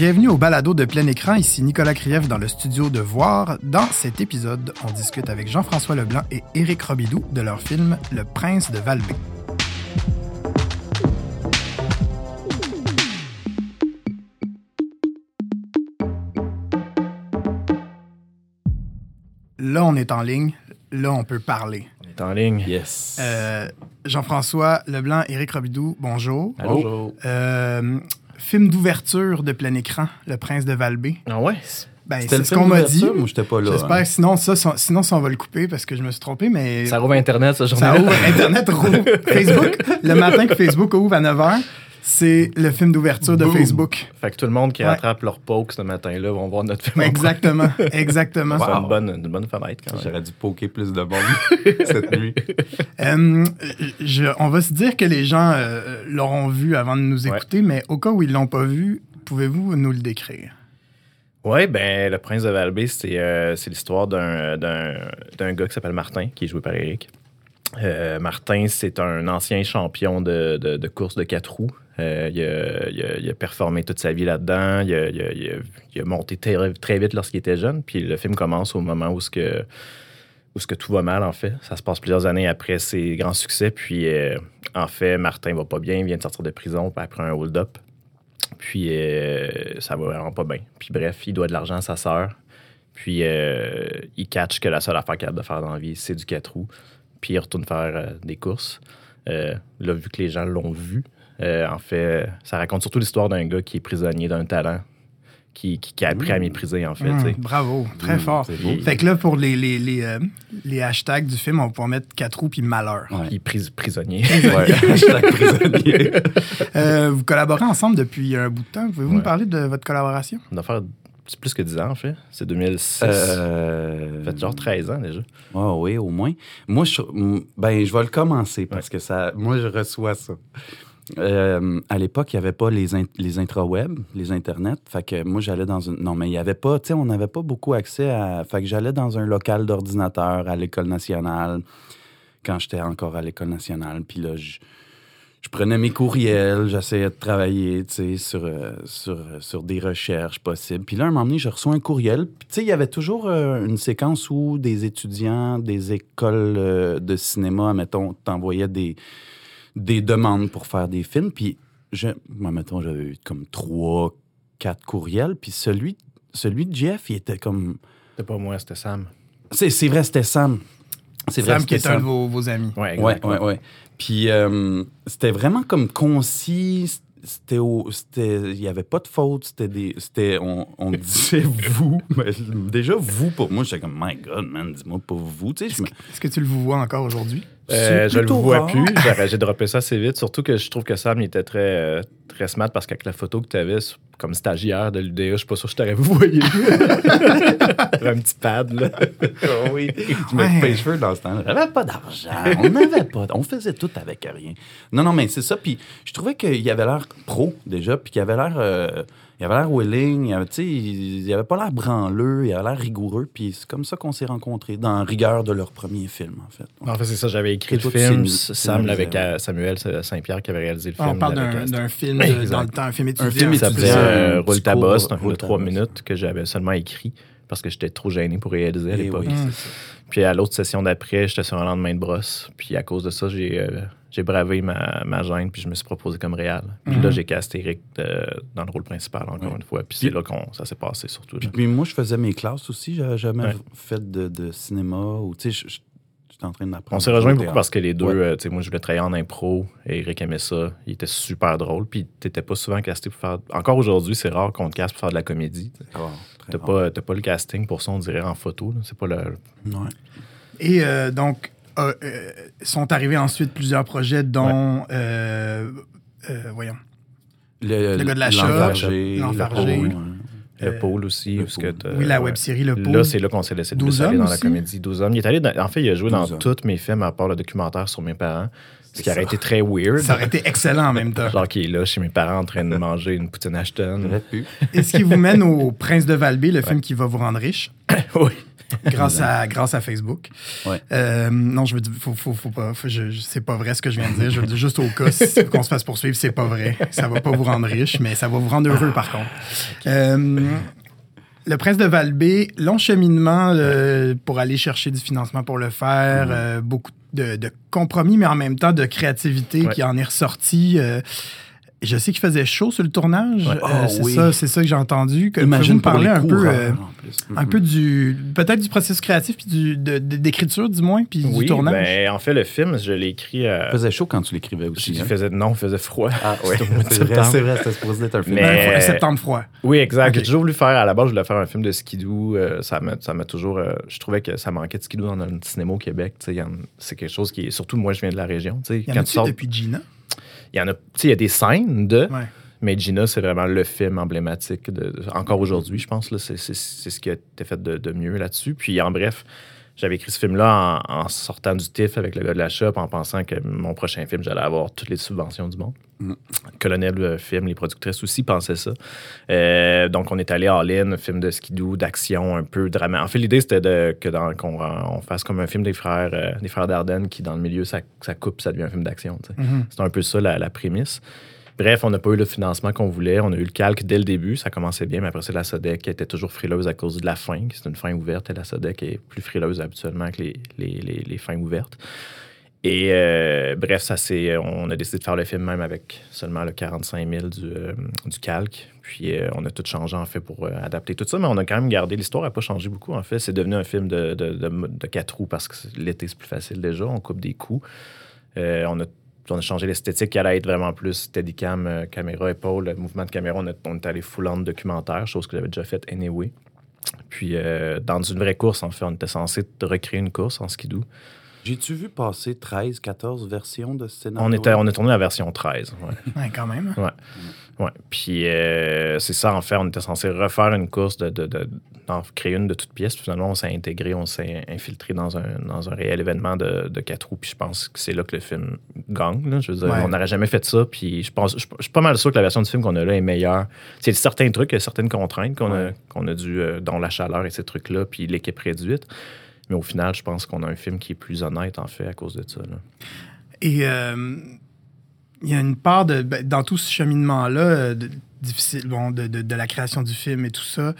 Bienvenue au balado de plein écran. Ici Nicolas Krief dans le studio de Voir. Dans cet épisode, on discute avec Jean-François Leblanc et Éric Robidoux de leur film Le Prince de Valbé. Là, on est en ligne. Là, on peut parler. On est en ligne. Yes. Euh, Jean-François Leblanc, Éric Robidoux, bonjour. Bonjour. Euh, film d'ouverture de plein écran, Le Prince de Valbé. Ah ouais? Ben, c'est ce qu'on m'a dit. j'étais pas là. J'espère. hein? Sinon, ça, ça- sinon, ça, on va le couper parce que je me suis trompé, mais Ça rouvre Internet, ce ça journée ouvre Internet, rouvre Facebook. Le matin que Facebook ouvre à 9h, c'est le film d'ouverture de Boom. Facebook. Fait que tout le monde qui Ouais. rattrape leur poke ce matin-là vont voir notre film. Exactement. Exactement. C'est Wow. une bonne, une bonne fenêtre quand même. J'aurais dû poker plus de monde cette nuit. Euh, je- on va se dire que les gens euh, l'auront vu avant de nous Ouais. écouter, mais au cas où ils l'ont pas vu, pouvez-vous nous le décrire? Ouais, ben, Le Prince de Valbé, c'est euh, c'est l'histoire d'un- d'un d'un gars qui s'appelle Martin, qui est joué par Eric. Euh, Martin, c'est un ancien champion de, de, de course de quatre roues. Euh, il, a, performé toute sa vie là-dedans. Il a, monté très, vite lorsqu'il était jeune. Puis le film commence au moment où ce que, où ce que tout va mal, en fait. Ça se passe plusieurs années après ses grands succès. Puis, euh, en fait, Martin va pas bien. Il vient de sortir de prison après un hold-up. Puis, euh, ça va vraiment pas bien. Puis, bref, il doit de l'argent à sa sœur. Puis, il catch que la seule affaire qu'il a de faire dans la vie, c'est du 4 roues. Puis, il retourne faire des courses. Là, vu que les gens l'ont vu, euh, en fait, ça raconte surtout l'histoire d'un gars qui est prisonnier d'un talent, qui, qui, qui a appris à mépriser, en fait. Tu sais. bravo, très Mmh, fort. c'est beau. Fait que là, pour les, les, les, euh, les hashtags du film, on va pouvoir mettre quatre roues puis malheur. Ouais. Puis, pris- prisonnier. Ouais. Hashtag prisonnier. Euh, vous collaborez ensemble depuis un bout de temps. Pouvez-vous Ouais. nous parler de votre collaboration? On doit faire c'est plus que 10 ans, en fait. C'est 2006. Euh, Ça fait genre 13 ans déjà. Ouais, oui, au moins. Moi, je, mm, ben, je vais le commencer parce que ça, moi, je reçois ça. Euh, à l'époque, il n'y avait pas les, in- les les internets. Fait que moi, j'allais dans une. Non, mais il n'y avait pas, tu sais, on n'avait pas beaucoup accès à. Fait que j'allais dans un local d'ordinateur à l'École nationale, quand j'étais encore à l'École nationale. Puis là, je, prenais mes courriels, j'essayais de travailler, sur, euh, sur, euh, sur des recherches possibles. Puis là, un moment donné, je reçois un courriel. Puis, tu sais, il y avait toujours euh, une séquence où des étudiants des écoles de cinéma, mettons, t'envoyaient des, des demandes pour faire des films. Puis, je, moi, mettons, j'avais eu comme trois, quatre courriels. Puis celui, celui de Jeff, il était comme... C'était pas moi, c'était Sam. C'est c'est vrai, c'était Sam. C'est vrai, Sam, qui est un de vos, vos amis. Ouais, Ouais, ouais, ouais. Puis euh, c'était vraiment comme concis. C'était au, c'était, il y avait pas de faute. C'était des, c'était, on, on disait vous. Mais déjà vous pour moi, j'étais comme my God, man, dis-moi pas vous. Tu sais, me- Est-ce que tu le vois encore aujourd'hui? Euh, je le vois rare. plus. J'ai- J'ai droppé ça assez vite. Surtout que je trouve que Sam il était très, euh, très smart parce qu'avec la photo que tu avais comme stagiaire de l'UDA, je suis pas sûr que je t'aurais vu voyer. un petit pad, là. oui. Je Ouais. me coupais les cheveux dans ce temps-là. J'avais pas d'argent. On n'avait pas. On faisait tout avec rien. Non, non, mais c'est ça. Puis je trouvais qu'il avait l'air pro déjà, puis qu'il avait l'air. euh, il avait l'air willing, il avait, il, il avait pas l'air branleux, il avait l'air rigoureux, puis c'est comme ça qu'on s'est rencontrés, dans la rigueur de leur premier film, en fait. En fait, c'est ça. J'avais écrit Et le film. Sam, avec euh, Samuel Saint-Pierre qui avait réalisé le film. On parle d'un d'un film de- Exact. dans le temps, un film étudiant. film Ça étudiant. s'appelait un euh, Roule ta bosse. Un film de trois minutes que j'avais seulement écrit parce que j'étais trop gêné pour réaliser à Eh l'époque. ça. Puis à l'autre session d'après, j'étais sur un lendemain de brosse. Puis à cause de ça, j'ai euh, j'ai bravé ma, ma gêne, puis je me suis proposé comme réal. Puis Mhm. là, j'ai casté Eric dans le rôle principal, encore Ouais. une fois. Puis c'est là qu'on ça s'est passé, surtout. Puis, puis moi, je faisais mes classes aussi. J'avais jamais Ouais. fait de, de cinéma ou, tu sais, j'étais en train d'apprendre. On s'est rejoint au beaucoup parce que les deux, Ouais. euh, tu sais, moi, je voulais travailler en impro, et Eric aimait ça. Il était super drôle, puis t'étais pas souvent casté pour faire... Encore aujourd'hui, c'est rare qu'on te casse pour faire de la comédie. Très T'as rare. pas, t'as pas le casting pour ça, on dirait, en photo. C'est pas le... Ouais. Et euh, donc, euh, euh, sont arrivés ensuite plusieurs projets, dont, euh, euh, voyons, Le, Le gars de la l'enfargé, l'enfargé. le pôle, Le pôle aussi. le parce que oui, la ouais. web série Le Pôle. Là, c'est là qu'on s'est laissé le 12 plus aller hommes dans la comédie. 12 hommes. Il est allé dans- en fait, il a joué dans 12 hommes. tous mes films, à part le documentaire sur mes parents. Ce qui aurait été très weird. Ça aurait été excellent en même temps. Genre qui est là chez mes parents en train de manger une poutine Ashton. Et ce qui vous mène au Prince de Valbé, le film qui va vous rendre riche? oui. grâce, à, grâce à Facebook. Ouais. Euh, non, je veux dire, faut, faut, faut pas, faut- je, je- c'est pas vrai ce que je viens de dire. Je veux dire juste au cas si- qu'on se fasse poursuivre, c'est pas vrai. Ça va pas vous rendre riche, mais ça va vous rendre heureux par contre. Euh, le prince de Valbé, long cheminement euh, pour aller chercher du financement pour le faire, beaucoup de, de compromis, mais en même temps de créativité Ouais. qui en est ressorti. Je sais qu'il faisait chaud sur le tournage. Ouais. Euh, Oh, c'est oui. ça, c'est ça que j'ai entendu. Que, Imagine parler un peu, euh, en plus. un peu du peut-être du processus créatif puis du de- de- d'écriture du moins puis Oui, du tournage. ben, en fait, le film, je l'ai écrit. euh, Il faisait chaud quand tu l'écrivais aussi. il hein? faisait, non, il faisait froid. Ah, de c'est vrai, septembre. c'est vrai, c'était supposé être un film. Mais- Un froid- euh, septembre froid. Oui, exact. J'ai toujours voulu faire, à la base, je voulais faire un film de skidoo. euh, ça m'a ça m'a toujours. euh, je trouvais que ça manquait de skidoo dans le cinéma au Québec. C'est quelque chose qui est. Surtout, moi, je viens de la région. tu sais, Il y Quand tu sors. depuis Gina? Il y en a. Il y a des scènes de. Ouais. Mais Gina, c'est vraiment le film emblématique. De, encore aujourd'hui, je pense. c'est ce qui a été fait de, de mieux là-dessus. Puis, en bref, j'avais écrit ce film-là en, en sortant du TIFF avec le gars de la shop, en pensant que mon prochain film, j'allais avoir toutes les subventions du monde. Mm. Colonel euh, Film, les productrices aussi pensaient ça. Euh, donc, on est allé all-in, film de skidoo, d'action, un peu dramatique. En fait, l'idée, c'était de, que dans- qu'on on fasse comme un film des frères, euh, des frères Dardenne qui, dans le milieu, ça, ça coupe, ça devient un film d'action. Mhm. C'est un peu ça la, la prémisse. Bref, on n'a pas eu le financement qu'on voulait. On a eu le calque dès le début. Ça commençait bien, mais après, c'est la SODEC était toujours frileuse à cause de la fin. C'est une fin ouverte et la SODEC est plus frileuse habituellement que les, les, les- fins ouvertes. Et euh, bref, ça on a décidé de faire le film même avec seulement le 45 000 du, euh, du calque. Puis euh, on a tout changé en fait pour adapter tout ça, mais on a quand même gardé l'histoire, n'a pas changé beaucoup en fait. C'est devenu un film de, de, de, de quatre roues parce que l'été c'est plus facile déjà, on coupe des coups. On, a, on a changé l'esthétique qui allait être vraiment plus steadicam, euh, caméra, épaule, le mouvement de caméra. On, a- on est allé full on documentaire, chose que j'avais déjà faite anyway. Puis euh, dans une vraie course, en fait, on était censé recréer une course en skidoo. J'ai-tu vu passer 13, 14 versions de ce scénario? On, était, on est tourné la version 13. ouais. Ouais, quand même. Ouais. Puis euh, c'est ça, en fait, on était censé refaire une course, de, de- de- d'en créer une de toutes pièces. Puis finalement, on s'est intégré, on s'est infiltré dans un, dans un réel événement de, de quatre roues. Puis je pense que c'est là que le film gagne. là. Je veux dire, Ouais. on n'aurait jamais fait ça. Puis je pense, je, je suis pas mal sûr que la version du film qu'on a là est meilleure. C'est certains trucs, il y a certaines contraintes qu'on a, qu'on a dû, euh, dont la chaleur et ces trucs-là, puis l'équipe réduite. Mais au final, je pense qu'on a un film qui est plus honnête, en fait, à cause de ça. là. Et euh, il y a une part de ben, dans tout ce cheminement-là euh, de- difficile, bon, de, de- de la création du film et tout ça.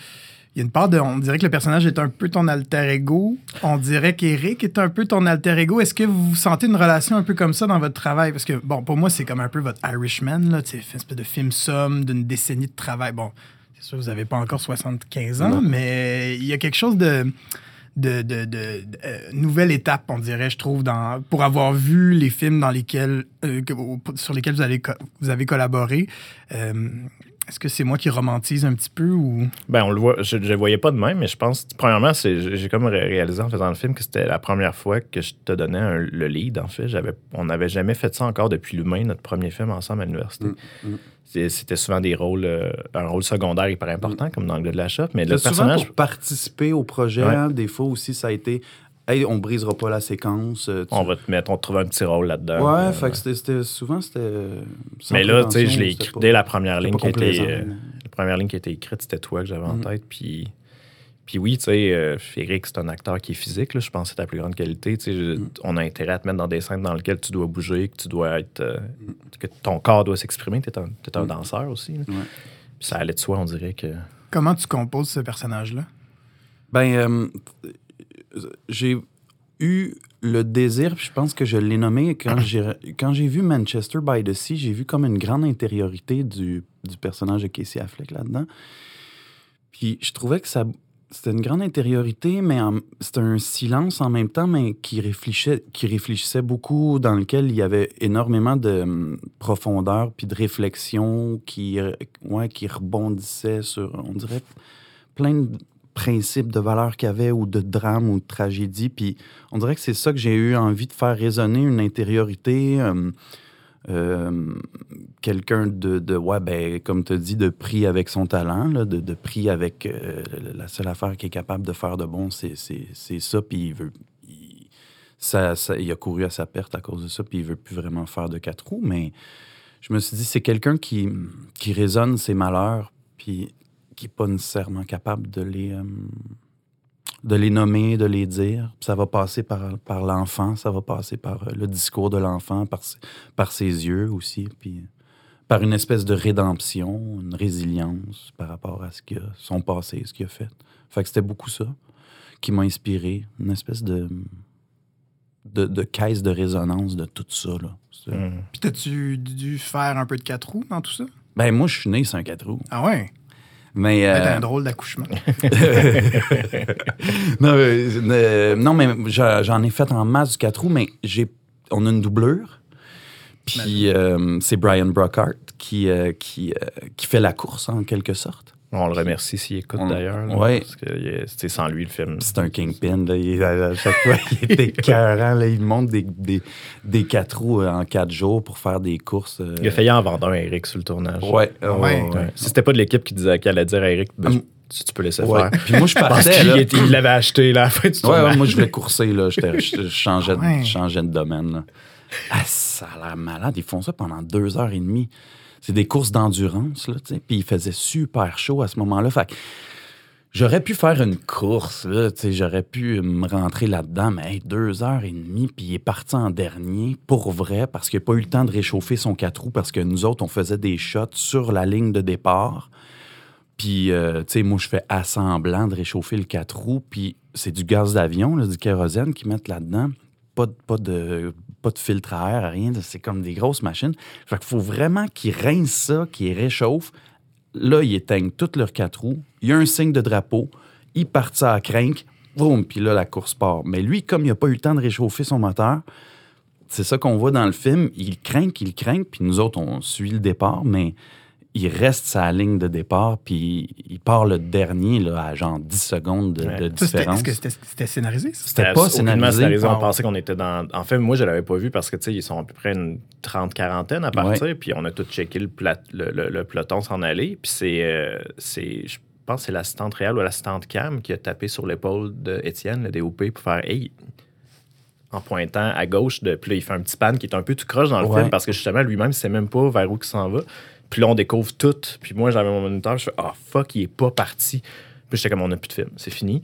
Il y a une part de, on dirait que le personnage est un peu ton alter ego. On dirait qu'Eric est un peu ton alter ego. Est-ce que vous sentez une relation un peu comme ça dans votre travail? Parce que, bon, pour moi, c'est comme un peu votre Irishman, là, une espèce de film somme d'une décennie de travail. Bon, c'est sûr, vous n'avez pas encore 75 ans, Non. mais il y a quelque chose de, de, de, de- euh, nouvelle étape, on dirait, je trouve, dans, pour avoir vu les films dans lesquels, euh, sur lesquels vous, co- vous avez collaboré. Euh, Est-ce que c'est moi qui romantise un petit peu ou? Ben, on le voit. Je ne le voyais pas de même, mais je pense. Premièrement, c'est, j'ai comme ré- réalisé en faisant le film que c'était la première fois que je te donnais un- le lead, en fait. J'avais, on n'avait jamais fait ça encore depuis l'humain, notre premier film ensemble à l'université. Mm, mm. C'était souvent des rôles, euh, un rôle secondaire hyper important, comme dans le de la shop. Mais le C'est souvent personnage. pour participer au projet. Ouais. hein, des fois aussi, ça a été Hey, on brisera pas la séquence. euh, tu- On va te mettre, on te trouve un petit rôle là-dedans. Ouais, Euh, fait que c'était- c'était- souvent, c'était. euh, sans Mais là, tu sais, je l'ai écrit pas- dès la première ligne qui a été, complaisant, euh, mais- la première ligne qui a été écrite, c'était toi que j'avais en Mhm. tête. Puis, puis oui, tu sais, euh, Eric, c'est un acteur qui est physique. Là, je pense que c'est ta plus grande qualité. Tu sais, Mhm. On a intérêt à te mettre dans des scènes dans lesquelles tu dois bouger, que tu dois être, euh, Mhm. que ton corps doit s'exprimer. Tu es un, t'es un danseur aussi. là. Ouais. Puis ça allait de soi, on dirait que. Comment tu composes ce personnage-là? Ben, euh, j'ai eu le désir, je pense que je l'ai nommé quand j'ai quand j'ai vu Manchester by the Sea, j'ai vu comme une grande intériorité du, du personnage de Casey Affleck là-dedans. Puis je trouvais que ça c'était une grande intériorité, mais c'était un silence en même temps, mais qui réfléchissait, beaucoup, dans lequel il y avait énormément de hum, profondeur puis de réflexion qui, ouais, qui rebondissait sur, on dirait, plein de principes, de valeurs qu'il y avait, ou de drames, ou de tragédies. Puis on dirait que c'est ça que j'ai eu envie de faire résonner, une intériorité, euh, euh, quelqu'un de, de, ouais, ben, comme tu dis, de pris avec son talent, là, de, de pris avec euh, la seule affaire qu'il est capable de faire de bon, c'est c'est- c'est ça, puis il veut... Il, ça, ça- il a couru à sa perte à cause de ça, puis il veut plus vraiment faire de quatre roues, mais je me suis dit, c'est quelqu'un qui, qui résonne ses malheurs, puis qui n'est pas nécessairement capable de les, euh, de les nommer, de les dire. Ça va passer par, par l'enfant, ça va passer par euh, le discours de l'enfant, par, ses- par ses yeux aussi, puis par une espèce de rédemption, une résilience par rapport à ce que son passé, ce qu'il a fait. Fait que c'était beaucoup ça qui m'a inspiré, une espèce de, de, de caisse de résonance de tout ça. Là. C'est- Mm. Puis t'as-tu dû faire un peu de quatre roues dans tout ça? Ben, moi, je suis né un quatre roues. Ah ouais? Mais, T'as euh, un drôle d'accouchement. non, mais, euh, non, mais j'a- j'en ai fait en masse du 4 roues, mais j'ai, on a une doublure. Puis euh, c'est Brian Brockhart qui, euh, qui, euh, qui fait la course, en quelque sorte. On le remercie s'il écoute d'ailleurs. Ouais. Parce que c'est sans lui, le film. C'est un kingpin. Là, il, à chaque fois, il est écœurant. Là, il monte des, des, des 4 roues euh, en 4 jours pour faire des courses. euh, Il a failli en vendre un, Eric, sur le tournage. Ouais, ouais, Ouais? ouais. Si c'était pas de l'équipe qui disait qu'elle allait dire à Eric, ben, Ah, je- tu, tu peux laisser faire. Puis moi, je partais. là. il l'avait acheté là, à la fin du Ouais, tournage. ouais, moi, je voulais courser, là. Je, changeais, de- changeais de domaine, là. Ah, ça a l'air malade. Ils font ça pendant deux heures et demie. C'est des courses d'endurance, là, tu sais. Puis il faisait super chaud à ce moment-là. Fait j'aurais pu faire une course, là, tu sais. J'aurais pu me rentrer là-dedans, mais deux heures et demie, puis il est parti en dernier, pour vrai, parce qu'il n'a pas eu le temps de réchauffer son quatre roues, parce que nous autres, on faisait des shots sur la ligne de départ. Puis, euh, tu sais, moi, je fais assemblant de réchauffer le 4 roues, puis c'est du gaz d'avion, du kérosène qu'ils mettent là-dedans. Pas de, pas, de, pas de filtre à air, rien. C'est comme des grosses machines. Fait qu'il faut vraiment qu'ils rincent ça, qu'ils réchauffent. Là, ils éteignent toutes leurs 4 roues. Il y a un signe de drapeau. Ils partent ça à crank. Boum, puis là, la course part. Mais lui, comme il n'a pas eu le temps de réchauffer son moteur, c'est ça qu'on voit dans le film. Il craint, il craint, puis nous autres, on suit le départ, mais il reste sa ligne de départ, puis il part le dernier là, à genre 10 secondes de, Ouais. de différence. Est-ce que c'était scénarisé? C'était pas aucunement scénarisé. On Ah pensait qu'on était dans. En fait, moi, je l'avais pas vu parce que, tu sais, ils sont à peu près une trente-quarantaine à partir. Puis on a tout checké le, le, le- le peloton s'en aller. Puis c'est. euh, c'est je pense que c'est l'assistante réelle ou l'assistante Cam qui a tapé sur l'épaule d'Étienne, le DOP, pour faire Hey, en pointant à gauche. De, puis là, il fait un petit pan qui est un peu tout croche dans le Ouais. film parce que justement, lui-même, il sait même pas vers où il s'en va. Puis là, on découvre tout. Puis moi, j'avais mon moniteur, je fais Ah, fuck, il est pas parti. Puis j'étais comme, on n'a plus de film, c'est fini.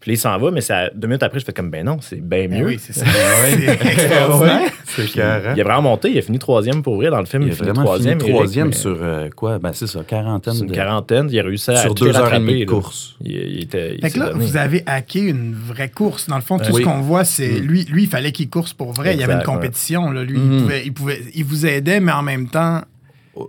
Puis là, il s'en va, mais deux minutes après, je fais comme, ben non, c'est bien Ben mieux. oui, c'est ça. C'est extraordinaire. C'est il a vraiment monté, il a fini troisième pour vrai dans le film. Il a fini vraiment troisième. sur euh, quoi? Ben c'est ça, quarantaine sur une de... quarantaine. Il a réussi à sur tout deux heures et demie de course. Il, il était. il Fait que là, donné. vous avez hacké une vraie course. Dans le fond, tout Oui. ce qu'on voit, c'est Mm. lui, lui, il fallait qu'il course pour vrai. il y avait une compétition. Là. Lui, il, pouvait, il, pouvait- il vous aidait, mais en même temps,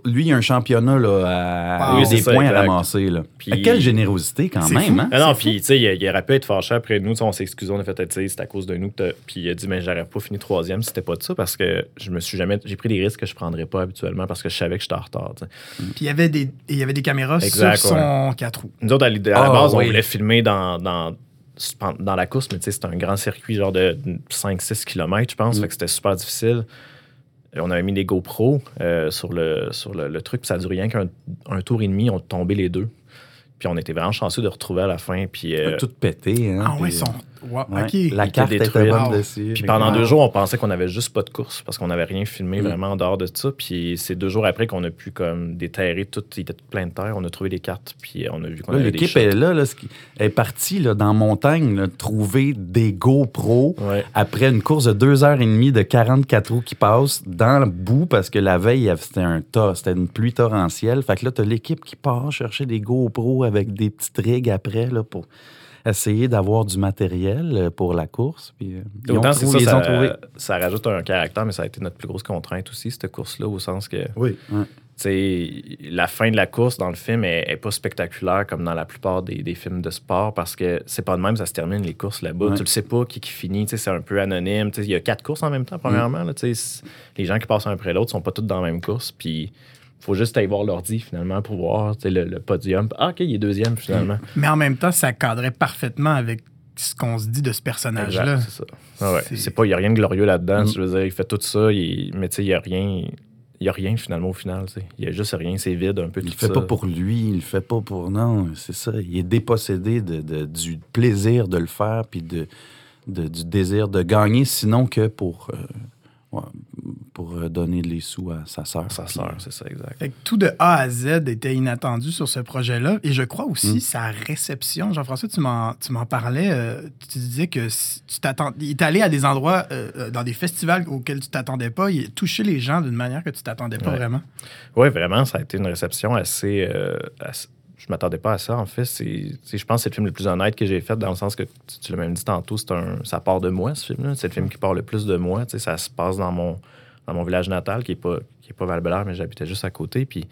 Lui, il a un championnat là, à... Wow. il y a Oui, des points à ramasser. Là. Puis- Quelle générosité quand même. Hein? Ah non, puis tu sais, il, il aurait pu être fâché après nous. On s'est excusé, on a fait, tu c'est à cause de nous. que Puis il a dit, mais j'aurais pas fini troisième si c'était pas de ça parce que je me suis jamais. J'ai pris des risques que je prendrais pas habituellement parce que je savais que j'étais en retard. sais. puis il y avait des, il y avait des caméras Exact, sur son 4 roues. Nous autres, à, à la Ah, base, oui. on voulait filmer dans, dans, dans la course, mais tu sais, c'est un grand circuit, genre de 5-6 km, je pense. Mm. Fait que c'était super difficile. Et on avait mis des GoPros euh, sur, le, sur le, le truc, puis ça a duré rien qu'un un tour et demi, on tombé les deux. Puis on était vraiment chanceux de retrouver à la fin. Puis, euh, Tout pété. Hein, Ah ouais, puis- son. Wow, Ouais. OK. La carte était bonne dessus. puis pendant Wow. deux jours, on pensait qu'on avait juste pas de course parce qu'on n'avait rien filmé Mm. vraiment en dehors de ça. Puis c'est deux jours après qu'on a pu comme déterrer tout, il était tout plein de terre. On a trouvé des cartes, puis on a vu qu'on avait des L'équipe est là, là, est partie là, dans la montagne là, trouver des GoPros Ouais. après une course de deux heures et demie de 44 roues qui passent dans le bout parce que la veille, c'était un tas, c'était une pluie torrentielle. Fait que là, t'as l'équipe qui part chercher des GoPros avec des petites rigs après là, pour essayer d'avoir du matériel euh, pour la course. Puis, euh, ils ont trouvé- ça, ils ont trouvé. ça rajoute un caractère, mais ça a été notre plus grosse contrainte aussi, cette course-là, au sens que, Oui. ouais. la fin de la course dans le film est, est pas spectaculaire comme dans la plupart des, des films de sport parce que c'est pas de même, ça se termine les courses là-bas. Ouais. Tu le sais pas qui, qui finit, c'est un peu anonyme. Il y a quatre courses en même temps, premièrement. là, c'est- les gens qui passent un après l'autre sont pas tous dans la même course, puis faut juste aller voir l'ordi finalement pour voir tu sais, le, le podium. Ah, ok, il est deuxième finalement. Mais en même temps, ça cadrait parfaitement avec ce qu'on se dit de ce personnage-là. C'est ça. Ah ouais. C'est- C'est pas, il n'y a rien de glorieux là-dedans. Mm. Je veux dire, il fait tout ça, il- mais tu sais, il n'y a rien. Il y a rien finalement au final. Il y a juste rien, c'est vide un peu Il le tout fait ça. pas pour lui, il le fait pas pour. Non, c'est ça. Il est dépossédé de, de- du plaisir de le faire, puis de, de- du désir de gagner, sinon que pour, euh, ouais, pour euh, donner les sous à sa sœur. Sa sœur, c'est ça, exact. Fait que tout de A à Z était inattendu sur ce projet-là. Et je crois aussi Mm. sa réception. Jean-François, tu m'en, tu m'en parlais. euh, tu disais que si tu t'attends, il est allé à des endroits, euh, euh, dans des festivals auxquels tu t'attendais pas. Il a touché les gens d'une manière que tu t'attendais pas Ouais. vraiment. Oui, vraiment, ça a été une réception assez. euh, assez- je m'attendais pas à ça, en fait. C'est, je pense que c'est le film le plus honnête que j'ai fait, dans le sens que, tu, tu l'as même dit tantôt, c'est un, ça part de moi, ce film-là. C'est le film qui part le plus de moi. Tu sais, ça se passe dans mon, dans mon village natal, qui n'est pas, qui est pas val mais j'habitais juste à côté. Puis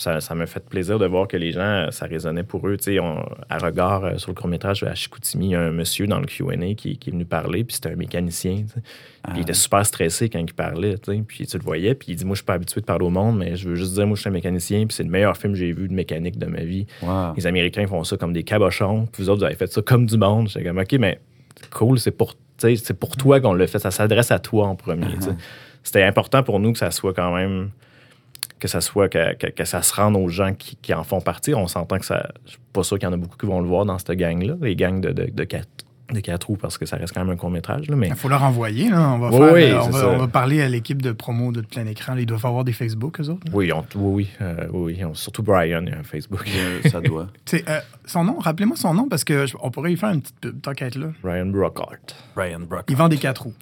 ça, ça m'a fait plaisir de voir que les gens, ça résonnait pour eux. Tu sais, on- à regard euh, sur le court-métrage à Chicoutimi, il y a un monsieur dans le QA qui, qui est venu parler, puis c'était un mécanicien. il était super stressé quand il parlait. Puis tu le voyais, puis il dit Moi, je suis pas habitué de parler au monde, mais je veux juste dire, moi, je suis un mécanicien, puis c'est le meilleur film que j'ai vu de mécanique de ma vie. Wow. Les Américains font ça comme des cabochons, puis vous autres, vous avez fait ça comme du monde. J'étais comme OK, mais cool, c'est pour, c'est pour toi qu'on le fait, ça s'adresse à toi en premier. sais. C'était important pour nous que ça soit quand même. Que ça soit que, ça se rende aux gens qui, en font partie. On s'entend que ça. Je suis pas sûr qu'il y en a beaucoup qui vont le voir dans cette gang-là, les gangs de, de, de quatre, de quatre roues, parce que ça reste quand même un court-métrage. là, Mais Il faut leur envoyer. Là. On, va Oui, faire, oui, euh, on, va, ça. on va parler à l'équipe de promo de plein écran. Ils doivent avoir des Facebook, eux autres. là. Oui, on- oui, oui, euh, oui, oui. On- surtout Brian, il y a un Facebook. Euh, ça doit. Euh, son nom, rappelez-moi son nom parce que je- on pourrait y faire une petite pub, être là. Brian Brockhart. Brian Brock. Il vend des quatre roues.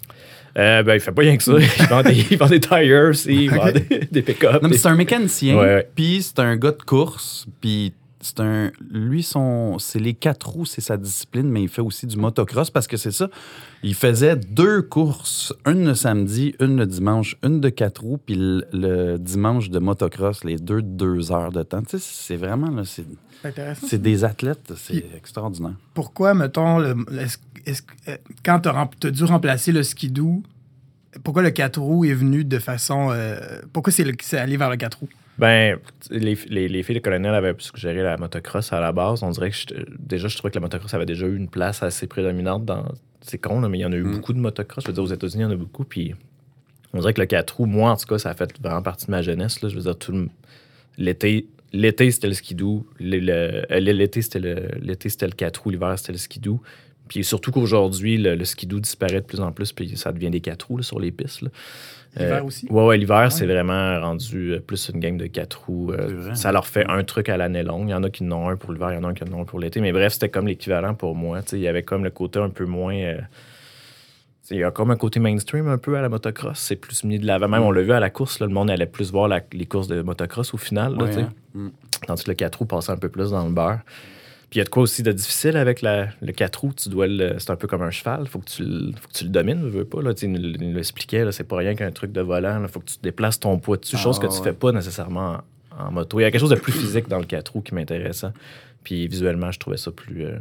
Euh, ben, il fait pas rien que ça. Il vend des, il vend des tires aussi, il vend des, des pick-up. Non, mais des- c'est un mécanicien, puis c'est un gars de course, puis c'est un... Lui, son... c'est les quatre roues, c'est sa discipline, mais il fait aussi du motocross, parce que c'est ça, il faisait deux courses, une le samedi, une le dimanche, une de quatre roues, puis le, le dimanche de motocross, les deux de deux heures de temps. Tu sais, c'est vraiment, là, c'est, C'est intéressant. c'est des athlètes, c'est extraordinaire. Pourquoi, mettons, le, euh, quand tu as, dû remplacer le skidoo, pourquoi le 4 roues est venu de façon. euh, pourquoi c'est, le- c'est allé vers le 4 roues? Ben, les, les, les filles de colonel avaient suggéré la motocross à la base. On dirait que je- déjà, je trouvais que la motocross avait déjà eu une place assez prédominante dans. C'est con, là, mais il y en a eu Mm. beaucoup de motocross. Je veux dire, aux États-Unis, il y en a beaucoup. Puis on dirait que le 4 roues, moi, en tout cas, ça a fait vraiment partie de ma jeunesse. Là. Je veux dire, tout l'été. L'été, c'était le skidoo. Euh, L'été, c'était le, l'été, c'était le 4 roues. L'hiver, c'était le skidoo. Puis surtout qu'aujourd'hui, le, le skidoo disparaît de plus en plus, puis ça devient des 4 roues là, sur les pistes. là. L'hiver Euh, aussi? Ouais, ouais, l'hiver, Ouais. c'est vraiment rendu euh, plus une gang de quatre roues. euh, ça leur fait un truc à l'année longue. Il y en a qui en ont un pour l'hiver, il y en a qui en ont un pour l'été. Mais bref, c'était comme l'équivalent pour moi. Il y avait comme le côté un peu moins. il y a comme un côté mainstream un peu à la motocross. C'est plus mis de l'avant. Même on l'a vu à la course, là, le monde allait plus voir la- les courses de motocross au final. là, Ouais, hein? Mm. Tandis que le 4 roues passait un peu plus dans le beurre. Puis il y a de quoi aussi de difficile avec la- le 4 roues. Tu dois le- c'est un peu comme un cheval. Faut que tu, faut que tu le domines, veux, veux pas. Là. Tu l'expliquait. là, C'est pas rien qu'un truc de volant. Il faut que tu déplaces ton poids dessus. Ah, chose que tu ouais. fais pas nécessairement en, en moto. Il y a quelque chose de plus physique dans le 4 roues qui m'intéressait. Puis visuellement, je trouvais ça plus. euh,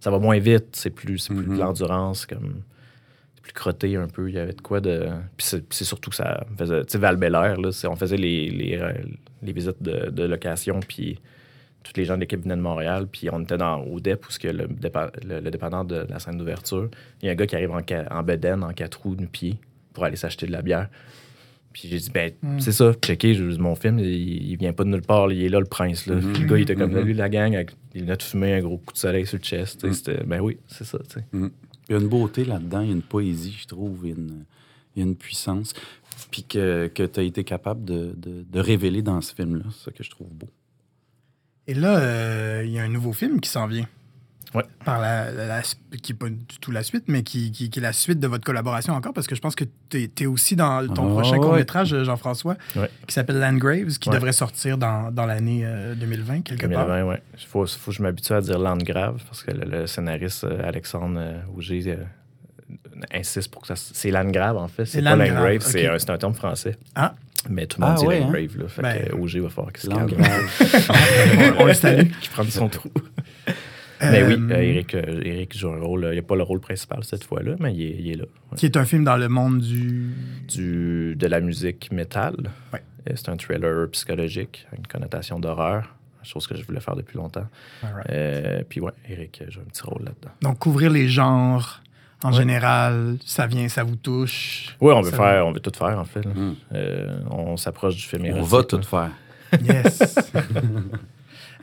ça va moins vite. C'est plus, c'est plus de l'endurance. comme c'est plus crotté un peu. Il y avait de quoi de. Puis c'est, c'est surtout que ça faisait. Tu sais, val là, c'est- on faisait les, les, euh, les visites de, de location, puis tous les gens de l'équipe venaient de Montréal, puis on était dans, au DEP, où que le, dépa- le, le dépanneur de la scène d'ouverture. Il y a un gars qui arrive en, en bedaine, en quatre roues, de pied, pour aller s'acheter de la bière. Puis j'ai dit, ben, Mm. c'est ça, checké, je- mon film, il, il vient pas de nulle part, il est là, le prince. Là. Puis le gars, il était comme, Mhm. lui, la gang, avec les lunettes fumées, un gros coup de soleil sur le chest. Mhm. C'était, ben oui, c'est ça, tu sais. Il y a une beauté là-dedans, il y a une poésie, je trouve, il y a une, il y a une puissance, puis que, que tu as été capable de, de- de révéler dans ce film-là. C'est ça que je trouve beau. Et là, euh, il y a un nouveau film qui s'en vient. Ouais. Par la, la- la- qui n'est pas du tout la suite, mais qui, qui- qui est la suite de votre collaboration encore, parce que je pense que tu es, aussi dans ton prochain ouais. court-métrage, Jean-François, Ouais. qui s'appelle Landgraves, qui devrait sortir dans, dans l'année euh, 2020, quelque part. 2020, ouais. Il faut, faut que je m'habitue à dire Landgrave parce que le, le scénariste euh, Alexandre euh, Auger euh, insiste pour que ça. C'est Landgrave, en fait. C'est pas Landgrave, c'est un, un terme français. Ah. Mais tout le monde Ah, dit ouais, hein? Landgrave. Là, fait Ben, que Auger va falloir qu'il se calme. On, le salue. Qu'il prenne son trou. Mais oui, Euh, euh, Eric, euh, Eric joue un rôle. Il n'y a pas le rôle principal cette fois-là, mais il est, il est là. ouais. Qui est un film dans le monde du. Du, de la musique métal. Ouais. C'est un thriller psychologique, une connotation d'horreur. Chose que je voulais faire depuis longtemps. Alright. Euh, puis ouais, Eric joue un petit rôle là-dedans. Donc, couvrir les genres en Ouais. général, ça vient, ça vous touche. Oui, on veut faire, on veut tout faire en fait. là. Mm. Euh, on s'approche du film On va là. tout faire. Yes.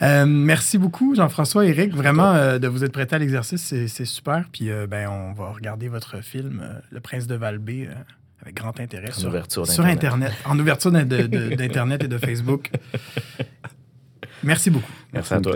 Euh, merci beaucoup, Jean-François, Eric. Vraiment, euh, de vous être prêté à l'exercice, c'est super. Puis, euh, ben, on va regarder votre film, euh, Le Prince de Valbé, euh, Avec grand intérêt. En sur, ouverture sur. Internet. En ouverture d'Internet et de Facebook. Merci beaucoup. Merci à toi.